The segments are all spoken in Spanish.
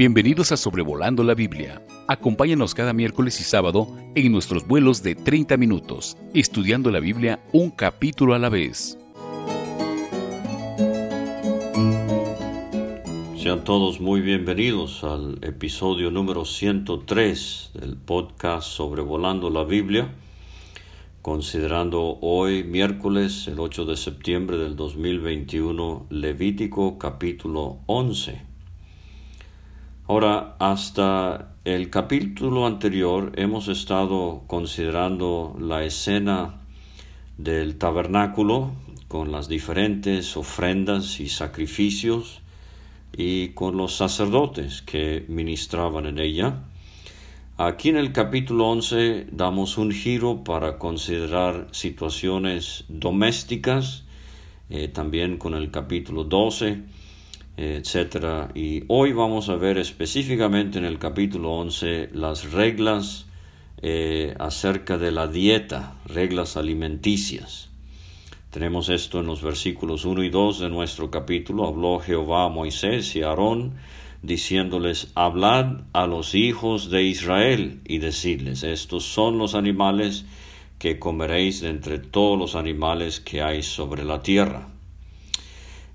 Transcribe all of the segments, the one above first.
Bienvenidos a Sobrevolando la Biblia. Acompáñanos cada miércoles y sábado en nuestros vuelos de 30 minutos, estudiando la Biblia un capítulo a la vez. Sean todos muy bienvenidos al episodio número 103 del podcast Sobrevolando la Biblia, considerando hoy miércoles el 8 de septiembre del 2021 Levítico capítulo 11. Ahora, hasta el capítulo anterior hemos estado considerando la escena del tabernáculo con las diferentes ofrendas y sacrificios y con los sacerdotes que ministraban en ella. Aquí en el capítulo 11 damos un giro para considerar situaciones domésticas, eh, también con el capítulo 12 etcétera. Y hoy vamos a ver específicamente en el capítulo 11 las reglas eh, acerca de la dieta, reglas alimenticias. Tenemos esto en los versículos 1 y 2 de nuestro capítulo. Habló Jehová a Moisés y a Aarón, diciéndoles, hablad a los hijos de Israel y decidles, estos son los animales que comeréis de entre todos los animales que hay sobre la tierra.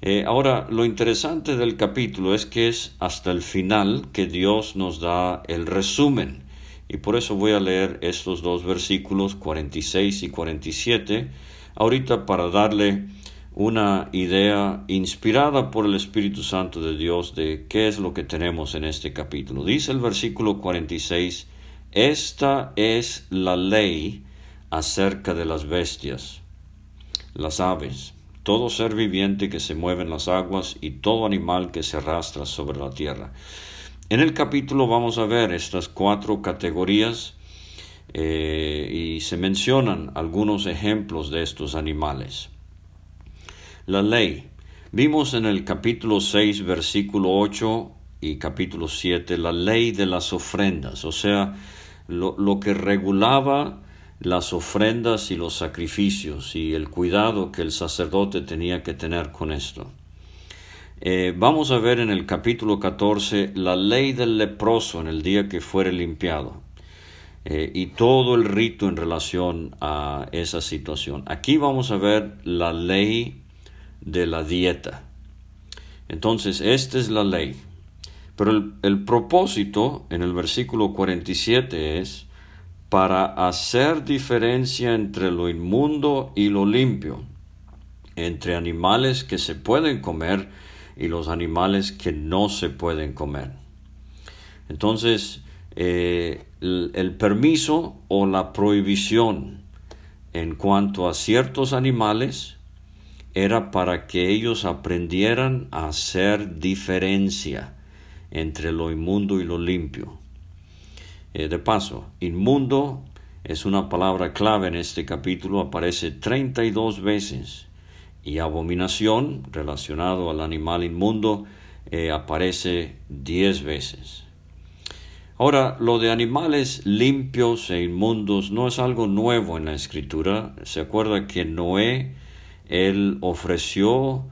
Eh, ahora, lo interesante del capítulo es que es hasta el final que Dios nos da el resumen. Y por eso voy a leer estos dos versículos 46 y 47 ahorita para darle una idea inspirada por el Espíritu Santo de Dios de qué es lo que tenemos en este capítulo. Dice el versículo 46, esta es la ley acerca de las bestias, las aves, todo ser viviente que se mueve en las aguas y todo animal que se arrastra sobre la tierra. En el capítulo vamos a ver estas cuatro categorías eh, y se mencionan algunos ejemplos de estos animales. La ley. Vimos en el capítulo 6, versículo 8 y capítulo 7 la ley de las ofrendas, o sea, lo, lo que regulaba las ofrendas y los sacrificios y el cuidado que el sacerdote tenía que tener con esto. Eh, vamos a ver en el capítulo 14 la ley del leproso en el día que fuere limpiado eh, y todo el rito en relación a esa situación. Aquí vamos a ver la ley de la dieta. Entonces, esta es la ley. Pero el, el propósito en el versículo 47 es para hacer diferencia entre lo inmundo y lo limpio, entre animales que se pueden comer y los animales que no se pueden comer. Entonces, eh, el, permiso o la prohibición en cuanto a ciertos animales era para que ellos aprendieran a hacer diferencia entre lo inmundo y lo limpio. Eh, de paso, inmundo es una palabra clave en este capítulo, aparece 32 veces. Y abominación, relacionado al animal inmundo, eh, aparece 10 veces. Ahora, lo de animales limpios e inmundos no es algo nuevo en la escritura. Se acuerda que Noé, él ofreció,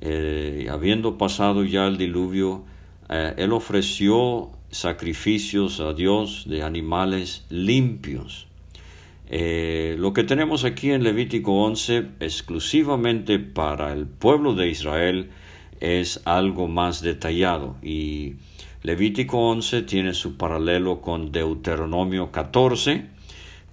eh, habiendo pasado ya el diluvio, él ofreció sacrificios a Dios de animales limpios. Eh, lo que tenemos aquí en Levítico 11 exclusivamente para el pueblo de Israel es algo más detallado y Levítico 11 tiene su paralelo con Deuteronomio 14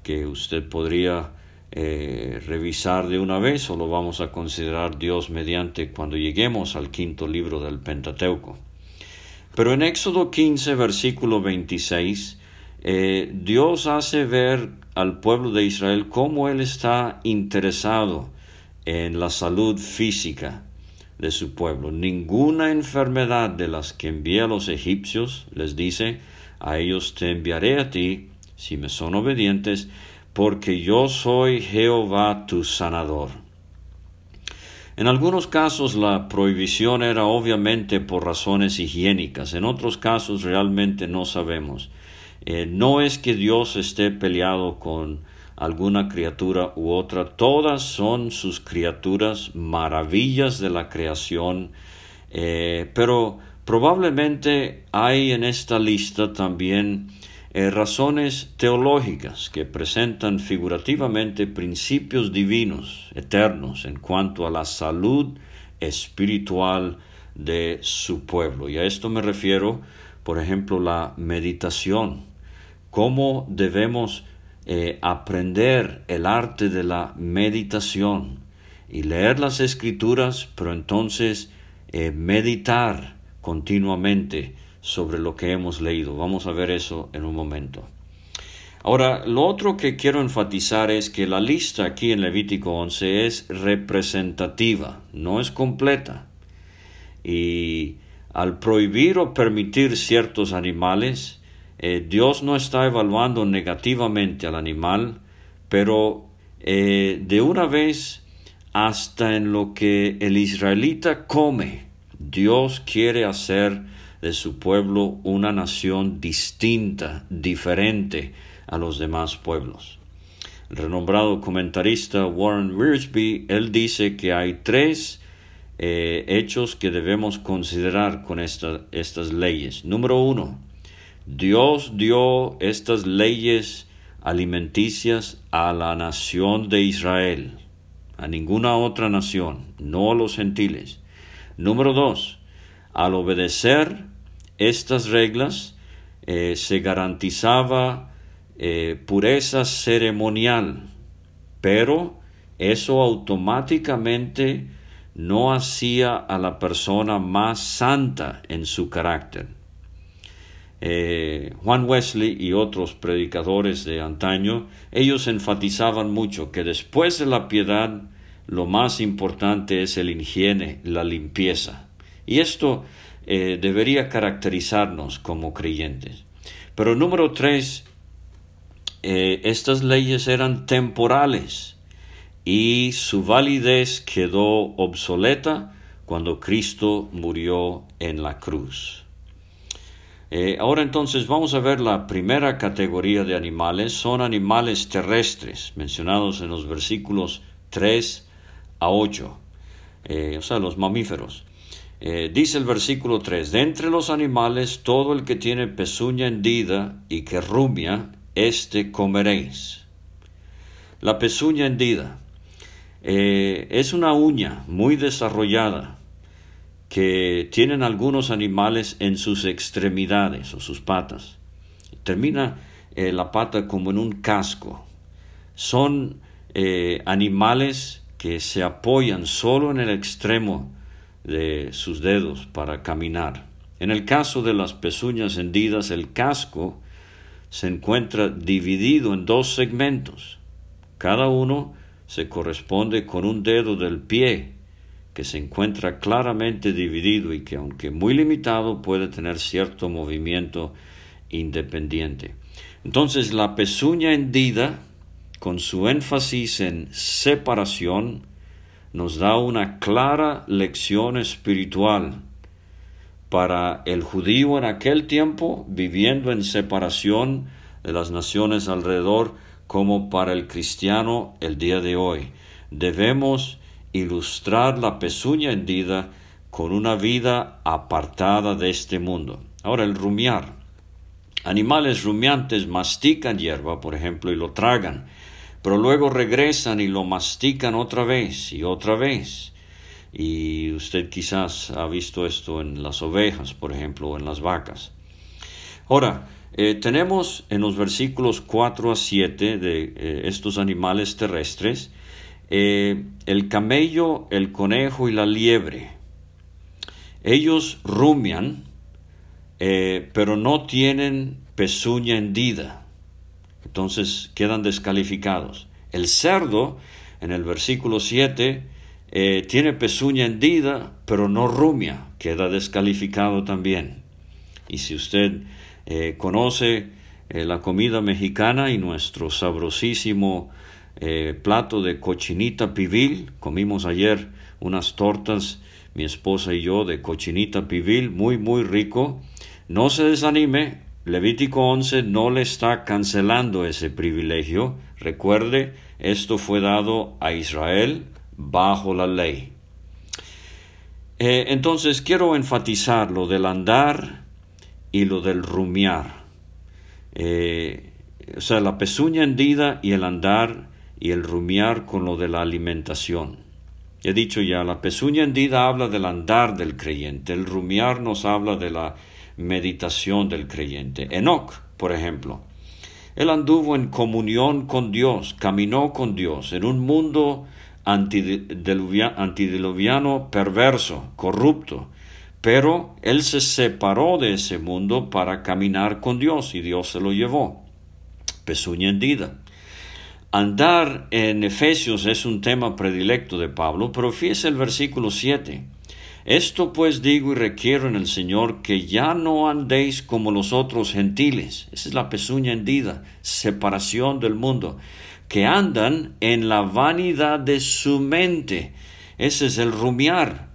que usted podría eh, revisar de una vez o lo vamos a considerar Dios mediante cuando lleguemos al quinto libro del Pentateuco. Pero en Éxodo 15, versículo 26, eh, Dios hace ver al pueblo de Israel cómo Él está interesado en la salud física de su pueblo. Ninguna enfermedad de las que envía a los egipcios, les dice, a ellos te enviaré a ti, si me son obedientes, porque yo soy Jehová tu sanador. En algunos casos la prohibición era obviamente por razones higiénicas, en otros casos realmente no sabemos. Eh, no es que Dios esté peleado con alguna criatura u otra, todas son sus criaturas, maravillas de la creación, eh, pero Probablemente hay en esta lista también eh, razones teológicas que presentan figurativamente principios divinos, eternos, en cuanto a la salud espiritual de su pueblo. Y a esto me refiero, por ejemplo, la meditación. ¿Cómo debemos eh, aprender el arte de la meditación y leer las escrituras, pero entonces eh, meditar continuamente sobre lo que hemos leído. Vamos a ver eso en un momento. Ahora, lo otro que quiero enfatizar es que la lista aquí en Levítico 11 es representativa, no es completa. Y al prohibir o permitir ciertos animales, eh, Dios no está evaluando negativamente al animal, pero eh, de una vez hasta en lo que el israelita come, Dios quiere hacer de su pueblo una nación distinta, diferente a los demás pueblos. El renombrado comentarista Warren Wiersbe, él dice que hay tres eh, hechos que debemos considerar con estas leyes. Número uno, Dios dio estas leyes alimenticias a la nación de Israel, a ninguna otra nación, no a los gentiles. Número dos, al obedecer estas reglas eh, se garantizaba eh, pureza ceremonial, pero eso automáticamente no hacía a la persona más santa en su carácter. Eh, Juan Wesley y otros predicadores de antaño, ellos enfatizaban mucho que después de la piedad lo más importante es el higiene, la limpieza. Y esto eh, debería caracterizarnos como creyentes. Pero número tres, eh, estas leyes eran temporales y su validez quedó obsoleta cuando Cristo murió en la cruz. Eh, ahora entonces vamos a ver la primera categoría de animales. Son animales terrestres, mencionados en los versículos 3 a 8, eh, o sea, los mamíferos. Eh, dice el versículo 3, de entre los animales todo el que tiene pezuña hendida y que rumia, éste comeréis. La pezuña hendida es una uña muy desarrollada que tienen algunos animales en sus extremidades o sus patas. Termina eh, la pata como en un casco. Son eh, animales que se apoyan solo en el extremo de sus dedos para caminar. En el caso de las pezuñas hendidas, el casco se encuentra dividido en dos segmentos. Cada uno se corresponde con un dedo del pie que se encuentra claramente dividido y que aunque muy limitado puede tener cierto movimiento independiente. Entonces la pezuña hendida, con su énfasis en separación, nos da una clara lección espiritual para el judío en aquel tiempo, viviendo en separación de las naciones alrededor, como para el cristiano el día de hoy. Debemos ilustrar la pezuña hendida con una vida apartada de este mundo. Ahora, el rumiar. Animales rumiantes mastican hierba, por ejemplo, y lo tragan, pero luego regresan y lo mastican otra vez y otra vez. Y usted quizás ha visto esto en las ovejas, por ejemplo, o en las vacas. Ahora, eh, tenemos en los versículos 4 a 7 de eh, estos animales terrestres eh, el camello, el conejo y la liebre. Ellos rumian, pero no tienen pezuña hendida. Entonces quedan descalificados. El cerdo, en el versículo 7, eh, tiene pezuña hendida, pero no rumia. Queda descalificado también. Y si usted conoce la comida mexicana y nuestro sabrosísimo eh, plato de cochinita pibil. Comimos ayer unas tortas, mi esposa y yo, de cochinita pibil, muy, muy rico. No se desanime, Levítico 11 no le está cancelando ese privilegio. Recuerde, esto fue dado a Israel bajo la ley. Eh, entonces quiero enfatizar lo del andar y lo del rumiar. Eh, o sea, la pezuña hendida y el andar y el rumiar con lo de la alimentación. He dicho ya, la pezuña hendida habla del andar del creyente, el rumiar nos habla de la meditación del creyente. Enoch, por ejemplo, él anduvo en comunión con Dios, caminó con Dios en un mundo antidiluviano perverso, corrupto, pero él se separó de ese mundo para caminar con Dios y Dios se lo llevó. Pezuña hendida. Andar en Efesios es un tema predilecto de Pablo, pero fíjese el versículo 7. Esto pues digo y requiero en el Señor que ya no andéis como los otros gentiles. Esa es la pezuña hendida, separación del mundo, que andan en la vanidad de su mente. Ese es el rumiar.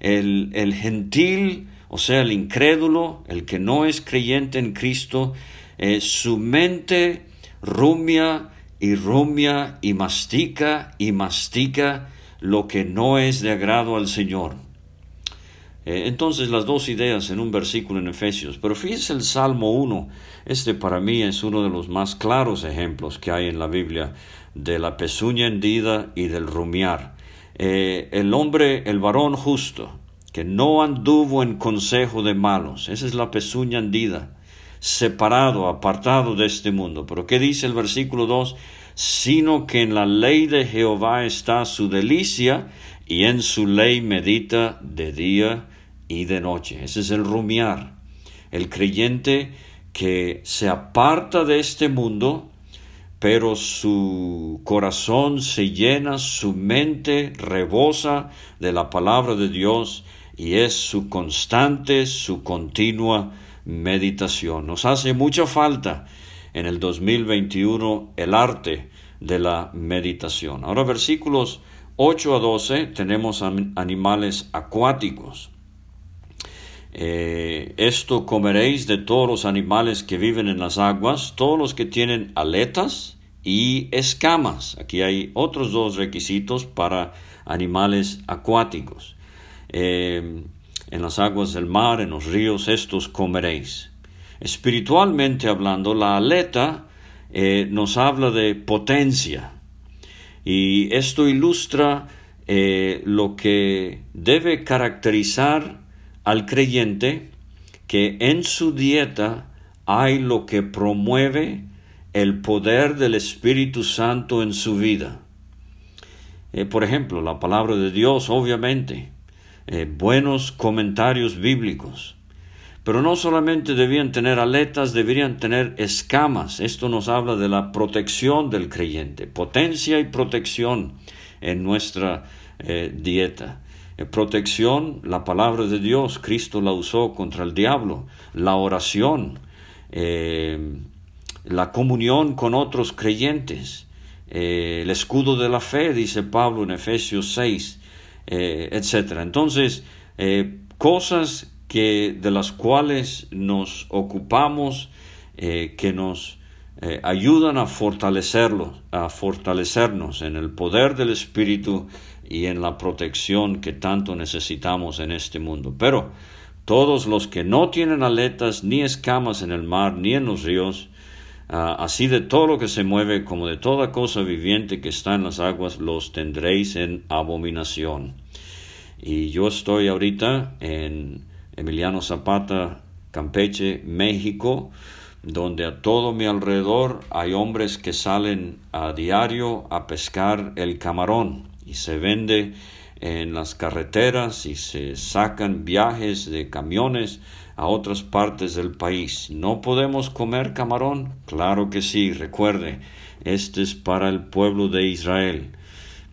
El, el gentil, o sea, el incrédulo, el que no es creyente en Cristo, eh, su mente rumia y rumia y mastica y mastica lo que no es de agrado al Señor. Eh, entonces las dos ideas en un versículo en Efesios. Pero fíjese el Salmo 1. Este para mí es uno de los más claros ejemplos que hay en la Biblia de la pezuña hendida y del rumiar. Eh, el hombre, el varón justo, que no anduvo en consejo de malos. Esa es la pezuña hendida, separado, apartado de este mundo. Pero ¿qué dice el versículo 2? Sino que en la ley de Jehová está su delicia y en su ley medita de día y de noche. Ese es el rumiar. El creyente que se aparta de este mundo, pero su corazón se llena, su mente rebosa de la palabra de Dios y es su constante, su continua meditación. Nos hace mucha falta en el 2021 el arte de la meditación. Ahora versículos 8 a 12 tenemos animales acuáticos. Eh, esto comeréis de todos los animales que viven en las aguas, todos los que tienen aletas y escamas. Aquí hay otros dos requisitos para animales acuáticos. Eh, en las aguas del mar, en los ríos, estos comeréis. Espiritualmente hablando, la aleta eh, nos habla de potencia. Y esto ilustra lo que debe caracterizar al creyente que en su dieta hay lo que promueve el poder del Espíritu Santo en su vida. Eh, por ejemplo, la palabra de Dios, obviamente, eh, buenos comentarios bíblicos. Pero no solamente debían tener aletas, deberían tener escamas. Esto nos habla de la protección del creyente, potencia y protección en nuestra eh, dieta. Eh, protección, la palabra de Dios, Cristo la usó contra el diablo, la oración, eh, la comunión con otros creyentes, eh, el escudo de la fe, dice Pablo en Efesios 6, etc. Entonces, cosas que, de las cuales nos ocupamos, que nos ayudan a fortalecerlo, a fortalecernos en el poder del Espíritu y en la protección que tanto necesitamos en este mundo. Pero todos los que no tienen aletas ni escamas en el mar ni en los ríos, ah, así de todo lo que se mueve como de toda cosa viviente que está en las aguas, los tendréis en abominación. Y yo estoy ahorita en Emiliano Zapata, Campeche, México, donde a todo mi alrededor hay hombres que salen a diario a pescar el camarón y se vende en las carreteras y se sacan viajes de camiones a otras partes del país. ¿No podemos comer camarón? Claro que sí, recuerde, este es para el pueblo de Israel.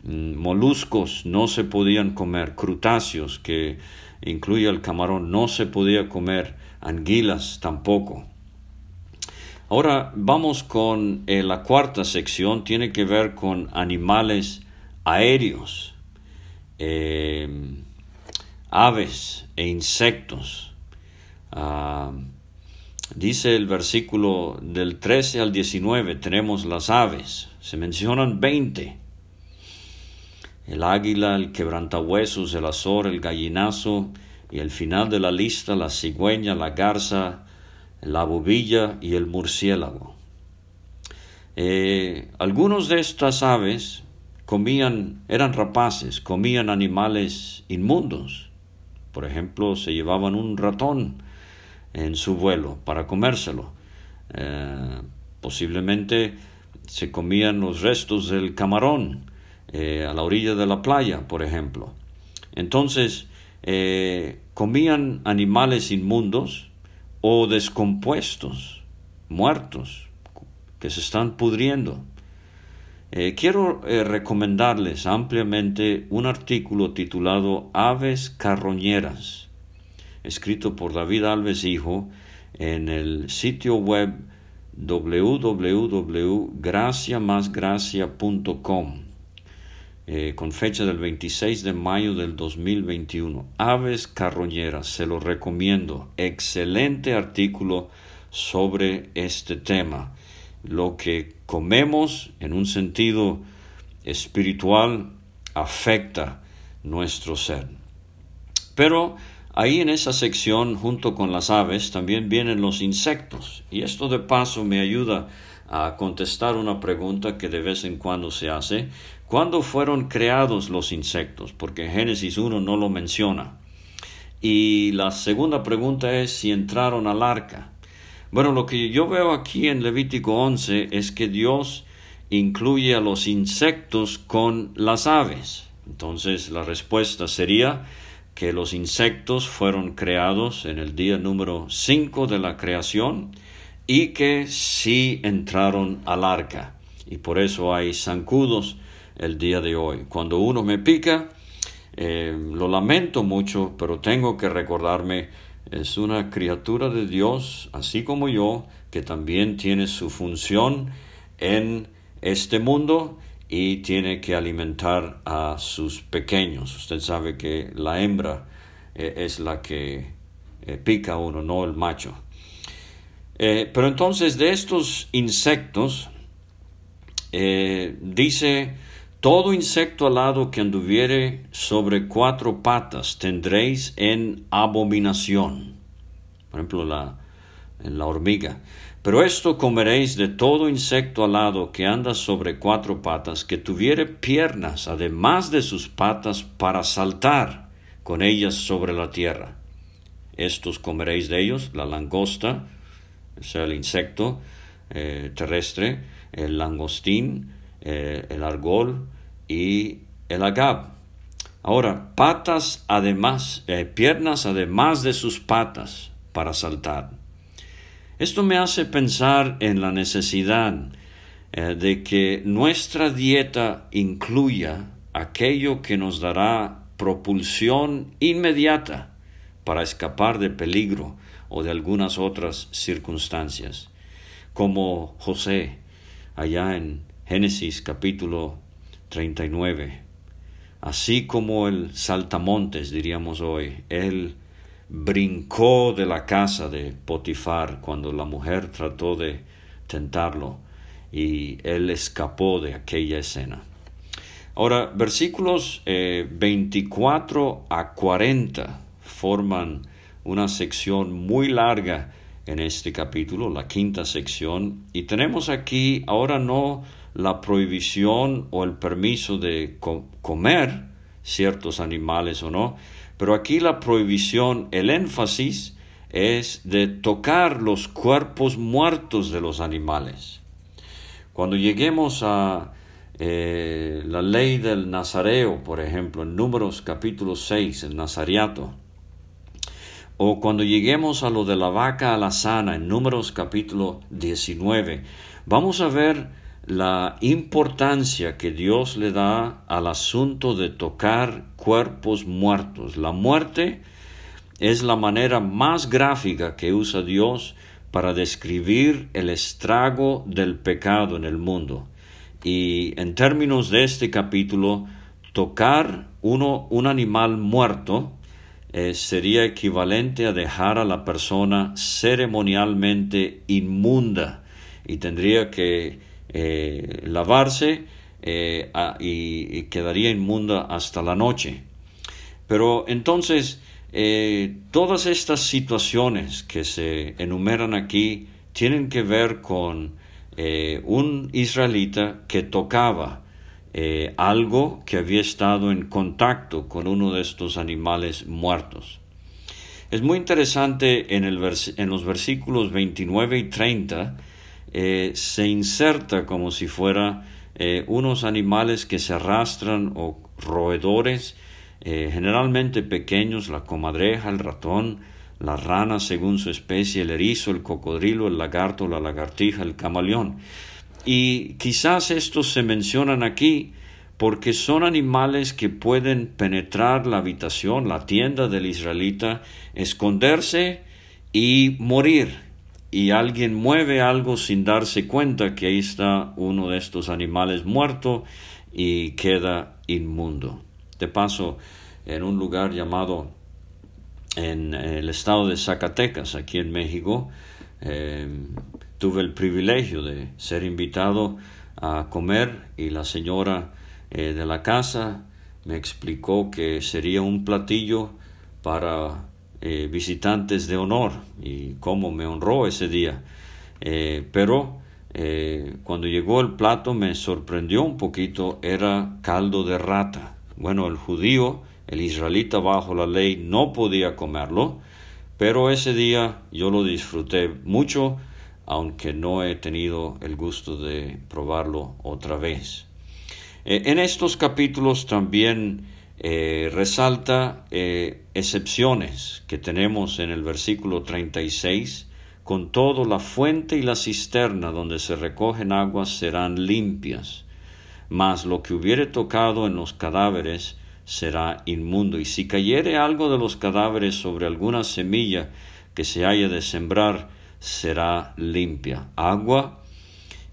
Mm, moluscos no se podían comer, crutáceos que incluye el camarón no se podía comer, anguilas tampoco. Ahora vamos con eh, la cuarta sección, tiene que ver con animales aéreos, eh, aves e insectos. Ah, dice el versículo del 13 al 19, tenemos las aves, se mencionan 20. el águila, el quebrantahuesos, el azor, el gallinazo, y el final de la lista la cigüeña, la garza, la bobilla y el murciélago. Eh, algunos de estas aves comían, eran rapaces, comían animales inmundos. Por ejemplo, se llevaban un ratón en su vuelo para comérselo. Eh, posiblemente se comían los restos del camarón eh, a la orilla de la playa, por ejemplo. Entonces, eh, comían animales inmundos o descompuestos, muertos, que se están pudriendo. Eh, quiero recomendarles ampliamente un artículo titulado Aves carroñeras, escrito por David Alves Hijo en el sitio web www.graciamasgracia.com eh, con fecha del 26 de mayo del 2021. Aves carroñeras, se lo recomiendo. Excelente artículo sobre este tema. Lo que comemos en un sentido espiritual afecta nuestro ser. Pero ahí en esa sección, junto con las aves, también vienen los insectos. Y esto de paso me ayuda a contestar una pregunta que de vez en cuando se hace. ¿Cuándo fueron creados los insectos? Porque Génesis 1 no lo menciona. Y la segunda pregunta es si entraron al arca. Bueno, lo que yo veo aquí en Levítico 11 es que Dios incluye a los insectos con las aves. Entonces la respuesta sería que los insectos fueron creados en el día número 5 de la creación y que sí entraron al arca. Y por eso hay zancudos el día de hoy. Cuando uno me pica, eh, lo lamento mucho, pero tengo que recordarme, es una criatura de Dios, así como yo, que también tiene su función en este mundo y tiene que alimentar a sus pequeños. Usted sabe que la hembra eh, es la que eh, pica uno, no el macho. pero entonces de estos insectos, dice todo insecto alado que anduviere sobre cuatro patas tendréis en abominación. Por ejemplo, la, la hormiga. Pero esto comeréis de todo insecto alado que anda sobre cuatro patas, que tuviere piernas, además de sus patas, para saltar con ellas sobre la tierra. Estos comeréis de ellos, la langosta, o sea, el insecto eh, terrestre, el langostín, eh, el argol y el agab. Ahora, patas además, eh, piernas además de sus patas para saltar. Esto me hace pensar en la necesidad eh, de que nuestra dieta incluya aquello que nos dará propulsión inmediata para escapar de peligro o de algunas otras circunstancias, como José allá en Génesis capítulo 39. Así como el saltamontes, diríamos hoy, él brincó de la casa de Potifar cuando la mujer trató de tentarlo y él escapó de aquella escena. Ahora, versículos 24 eh, a 40 forman una sección muy larga en este capítulo, la quinta sección, y tenemos aquí ahora no la prohibición o el permiso de comer ciertos animales o no, pero aquí la prohibición, el énfasis es de tocar los cuerpos muertos de los animales. Cuando lleguemos a eh, la ley del Nazareo, por ejemplo, en Números capítulo 6, el Nazariato, o cuando lleguemos a lo de la vaca alazana en Números capítulo 19, vamos a ver la importancia que Dios le da al asunto de tocar cuerpos muertos. La muerte es la manera más gráfica que usa Dios para describir el estrago del pecado en el mundo. Y en términos de este capítulo, tocar uno, un animal muerto eh, sería equivalente a dejar a la persona ceremonialmente inmunda y tendría que eh, lavarse eh, y, quedaría inmunda hasta la noche. Pero entonces, eh, todas estas situaciones que se enumeran aquí tienen que ver con un israelita que tocaba algo que había estado en contacto con uno de estos animales muertos. Es muy interesante en, en los versículos 29 y 30 eh, se inserta como si fuera eh, unos animales que se arrastran o roedores, eh, generalmente pequeños, la comadreja, el ratón, la rana según su especie, el erizo, el cocodrilo, el lagarto, la lagartija, el camaleón. Y quizás estos se mencionan aquí porque son animales que pueden penetrar la habitación, la tienda del israelita, esconderse y morir. Y alguien mueve algo sin darse cuenta que ahí está uno de estos animales muerto y queda inmundo. De paso, en un lugar llamado en el estado de Zacatecas, aquí en México, eh, tuve el privilegio de ser invitado a comer y la señora eh, de la casa me explicó que sería un platillo para eh, visitantes de honor y cómo me honró ese día. Eh, pero cuando llegó el plato me sorprendió un poquito, era caldo de rata. Bueno, el judío, el israelita bajo la ley no podía comerlo, pero ese día yo lo disfruté mucho, aunque no he tenido el gusto de probarlo otra vez. Eh, en estos capítulos también eh, resalta eh, excepciones que tenemos en el versículo 36, con todo la fuente y la cisterna donde se recogen aguas serán limpias, mas lo que hubiere tocado en los cadáveres será inmundo, y si cayere algo de los cadáveres sobre alguna semilla que se haya de sembrar, será limpia. Agua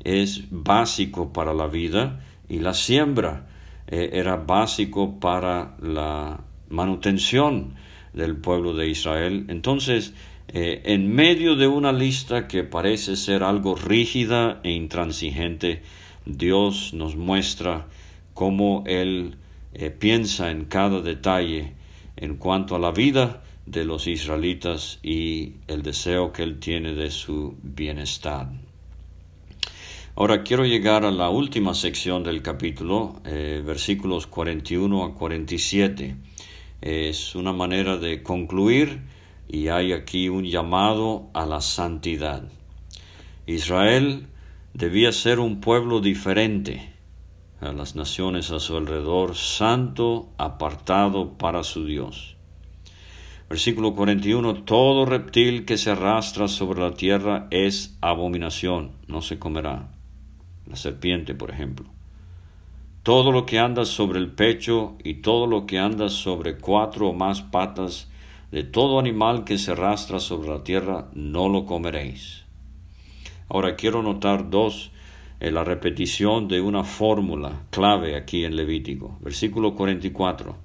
es básico para la vida, y la siembra eh, era básico para la manutención del pueblo de Israel. Entonces, eh, en medio de una lista que parece ser algo rígida e intransigente, Dios nos muestra cómo Él eh, piensa en cada detalle en cuanto a la vida de los israelitas y el deseo que Él tiene de su bienestar. Ahora quiero llegar a la última sección del capítulo, eh, versículos 41 a 47. Es una manera de concluir y hay aquí un llamado a la santidad. Israel debía ser un pueblo diferente a las naciones a su alrededor, santo, apartado para su Dios. Versículo 41, todo reptil que se arrastra sobre la tierra es abominación, no se comerá la serpiente, por ejemplo. Todo lo que anda sobre el pecho y todo lo que anda sobre cuatro o más patas, de todo animal que se arrastra sobre la tierra, no lo comeréis. Ahora quiero notar dos, en la repetición de una fórmula clave aquí en Levítico. Versículo 44.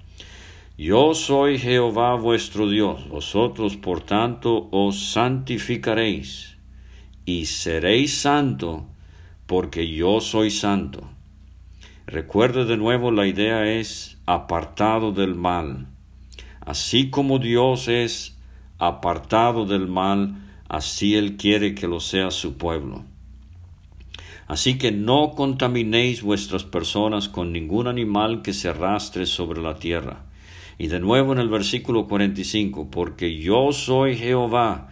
Yo soy Jehová vuestro Dios, vosotros por tanto os santificaréis y seréis santo porque yo soy santo. Recuerde de nuevo la idea es apartado del mal. Así como Dios es apartado del mal, así Él quiere que lo sea su pueblo. Así que no contaminéis vuestras personas con ningún animal que se arrastre sobre la tierra. Y de nuevo en el versículo 45, porque yo soy Jehová,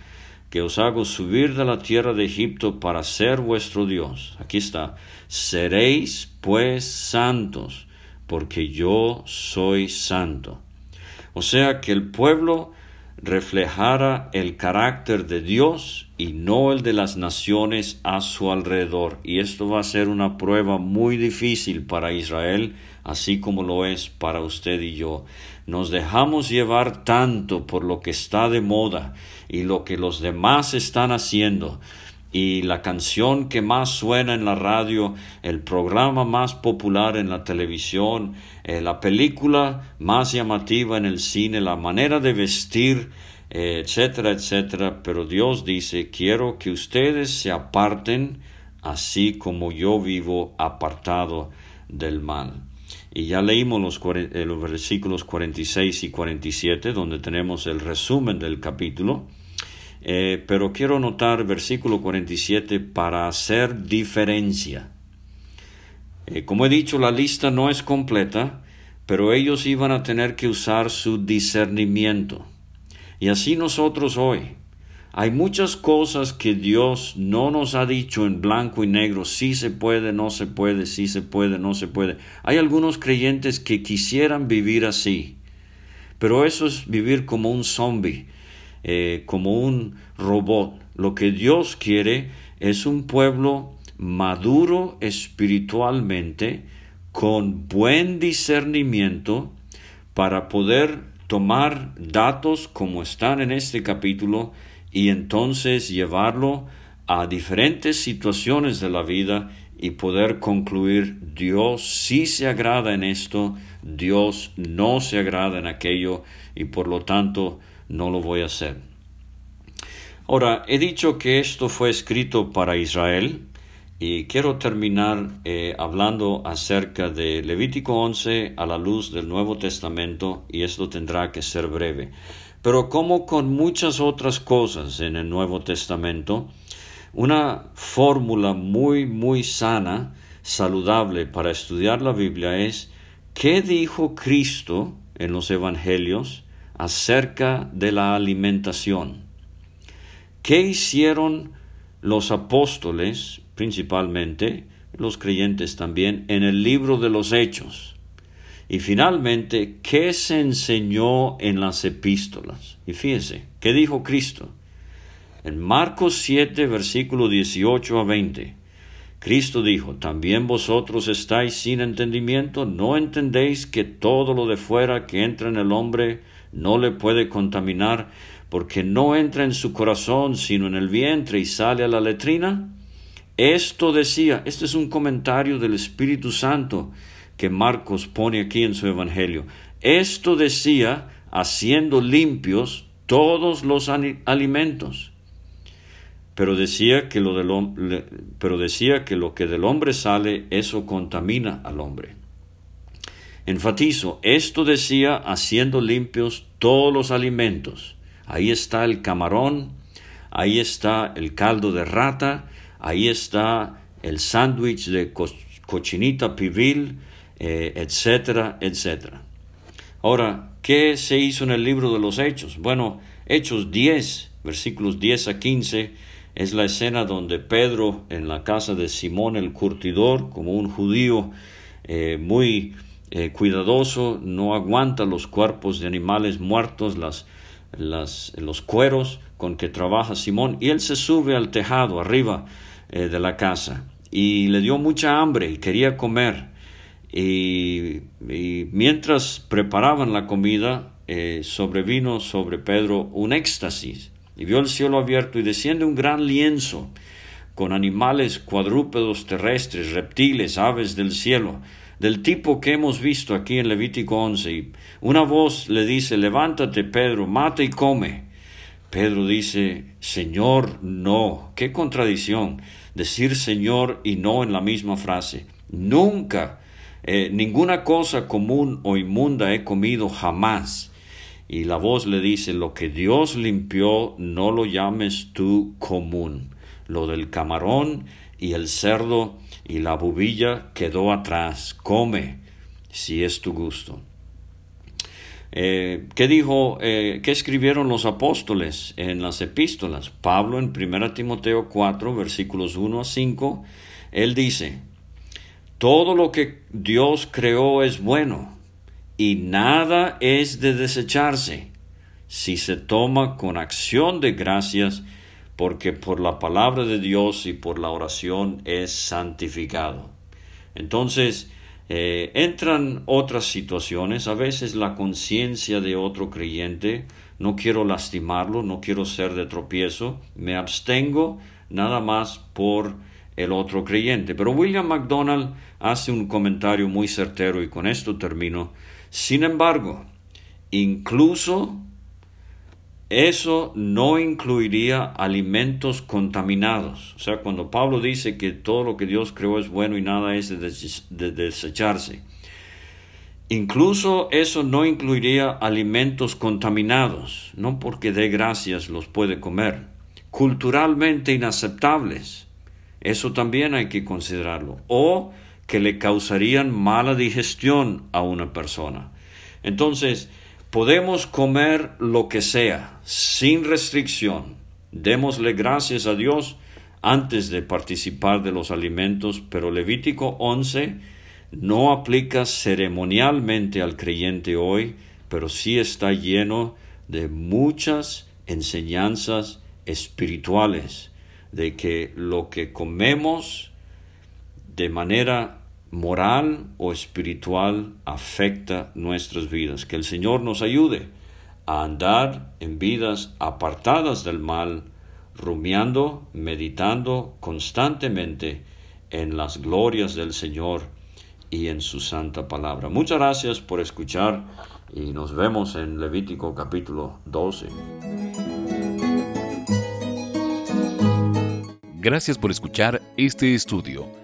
que os hago subir de la tierra de Egipto para ser vuestro Dios. Aquí está. Seréis pues santos, porque yo soy santo. O sea que el pueblo reflejara el carácter de Dios y no el de las naciones a su alrededor. Y esto va a ser una prueba muy difícil para Israel, así como lo es para usted y yo. Nos dejamos llevar tanto por lo que está de moda y lo que los demás están haciendo y la canción que más suena en la radio, el programa más popular en la televisión, eh, la película más llamativa en el cine, la manera de vestir, eh, etcétera, etcétera. Pero Dios dice, quiero que ustedes se aparten así como yo vivo apartado del mal. Y ya leímos los, eh, los, versículos 46 y 47, donde tenemos el resumen del capítulo. Eh, pero quiero notar versículo 47 para hacer diferencia. Eh, como he dicho, la lista no es completa, pero ellos iban a tener que usar su discernimiento. Y así nosotros hoy. Hay muchas cosas que Dios no nos ha dicho en blanco y negro, sí se puede, no se puede, sí se puede, no se puede. Hay algunos creyentes que quisieran vivir así, pero eso es vivir como un zombie, eh, como un robot. Lo que Dios quiere es un pueblo maduro espiritualmente, con buen discernimiento, para poder tomar datos como están en este capítulo y entonces llevarlo a diferentes situaciones de la vida y poder concluir Dios sí se agrada en esto, Dios no se agrada en aquello y por lo tanto no lo voy a hacer. Ahora, he dicho que esto fue escrito para Israel y quiero terminar eh, hablando acerca de Levítico 11 a la luz del Nuevo Testamento y esto tendrá que ser breve. Pero como con muchas otras cosas en el Nuevo Testamento, una fórmula muy, muy sana, saludable para estudiar la Biblia es ¿qué dijo Cristo en los Evangelios acerca de la alimentación? ¿Qué hicieron los apóstoles, principalmente, los creyentes también, en el libro de los Hechos? Y finalmente, ¿qué se enseñó en las epístolas? Y fíjese, ¿qué dijo Cristo? En Marcos 7, versículo 18 a 20, Cristo dijo, ¿también vosotros estáis sin entendimiento? ¿No entendéis que todo lo de fuera que entra en el hombre no le puede contaminar, porque no entra en su corazón, sino en el vientre y sale a la letrina? Esto decía, este es un comentario del Espíritu Santo, que Marcos pone aquí en su Evangelio. Esto decía haciendo limpios todos los alimentos. Pero decía, que lo del, pero decía que lo que del hombre sale, eso contamina al hombre. Enfatizo, esto decía haciendo limpios todos los alimentos. Ahí está el camarón, ahí está el caldo de rata, ahí está el sándwich de cochinita pibil, eh, etcétera, etcétera. Ahora, ¿qué se hizo en el libro de los Hechos? Bueno, Hechos 10, versículos 10 a 15, es la escena donde Pedro, en la casa de Simón el curtidor, como un judío eh, muy eh, cuidadoso, no aguanta los cuerpos de animales muertos, las, los cueros con que trabaja Simón, y él se sube al tejado arriba de la casa, y le dio mucha hambre y quería comer. Y, mientras preparaban la comida, eh, sobrevino sobre Pedro un éxtasis, y vio el cielo abierto y desciende un gran lienzo con animales cuadrúpedos terrestres, reptiles, aves del cielo, del tipo que hemos visto aquí en Levítico 11. Y una voz le dice, levántate, Pedro, mata y come. Pedro dice, Señor, no. Qué contradicción decir Señor y no en la misma frase. Nunca eh, ninguna cosa común o inmunda he comido jamás. Y la voz le dice, lo que Dios limpió, no lo llames tú común. Lo del camarón y el cerdo y la bubilla quedó atrás. Come, si es tu gusto. Eh, ¿Qué dijo, eh, qué escribieron los apóstoles en las epístolas? Pablo en 1 Timoteo 4, versículos 1 a 5, él dice, todo lo que Dios creó es bueno y nada es de desecharse si se toma con acción de gracias porque por la palabra de Dios y por la oración es santificado. Entonces, eh, entran otras situaciones, a veces la conciencia de otro creyente, no quiero lastimarlo, no quiero ser de tropiezo, me abstengo nada más por el otro creyente. Pero William MacDonald hace un comentario muy certero y con esto termino. Sin embargo, incluso eso no incluiría alimentos contaminados. O sea, cuando Pablo dice que todo lo que Dios creó es bueno y nada es de desecharse. Incluso eso no incluiría alimentos contaminados, no porque de gracias los puede comer, culturalmente inaceptables. Eso también hay que considerarlo. O que le causarían mala digestión a una persona. Entonces, podemos comer lo que sea, sin restricción. Démosle gracias a Dios antes de participar de los alimentos, pero Levítico 11 no aplica ceremonialmente al creyente hoy, pero sí está lleno de muchas enseñanzas espirituales, de que lo que comemos de manera moral o espiritual afecta nuestras vidas. Que el Señor nos ayude a andar en vidas apartadas del mal, rumiando, meditando constantemente en las glorias del Señor y en su santa palabra. Muchas gracias por escuchar y nos vemos en Levítico capítulo 12. Gracias por escuchar este estudio.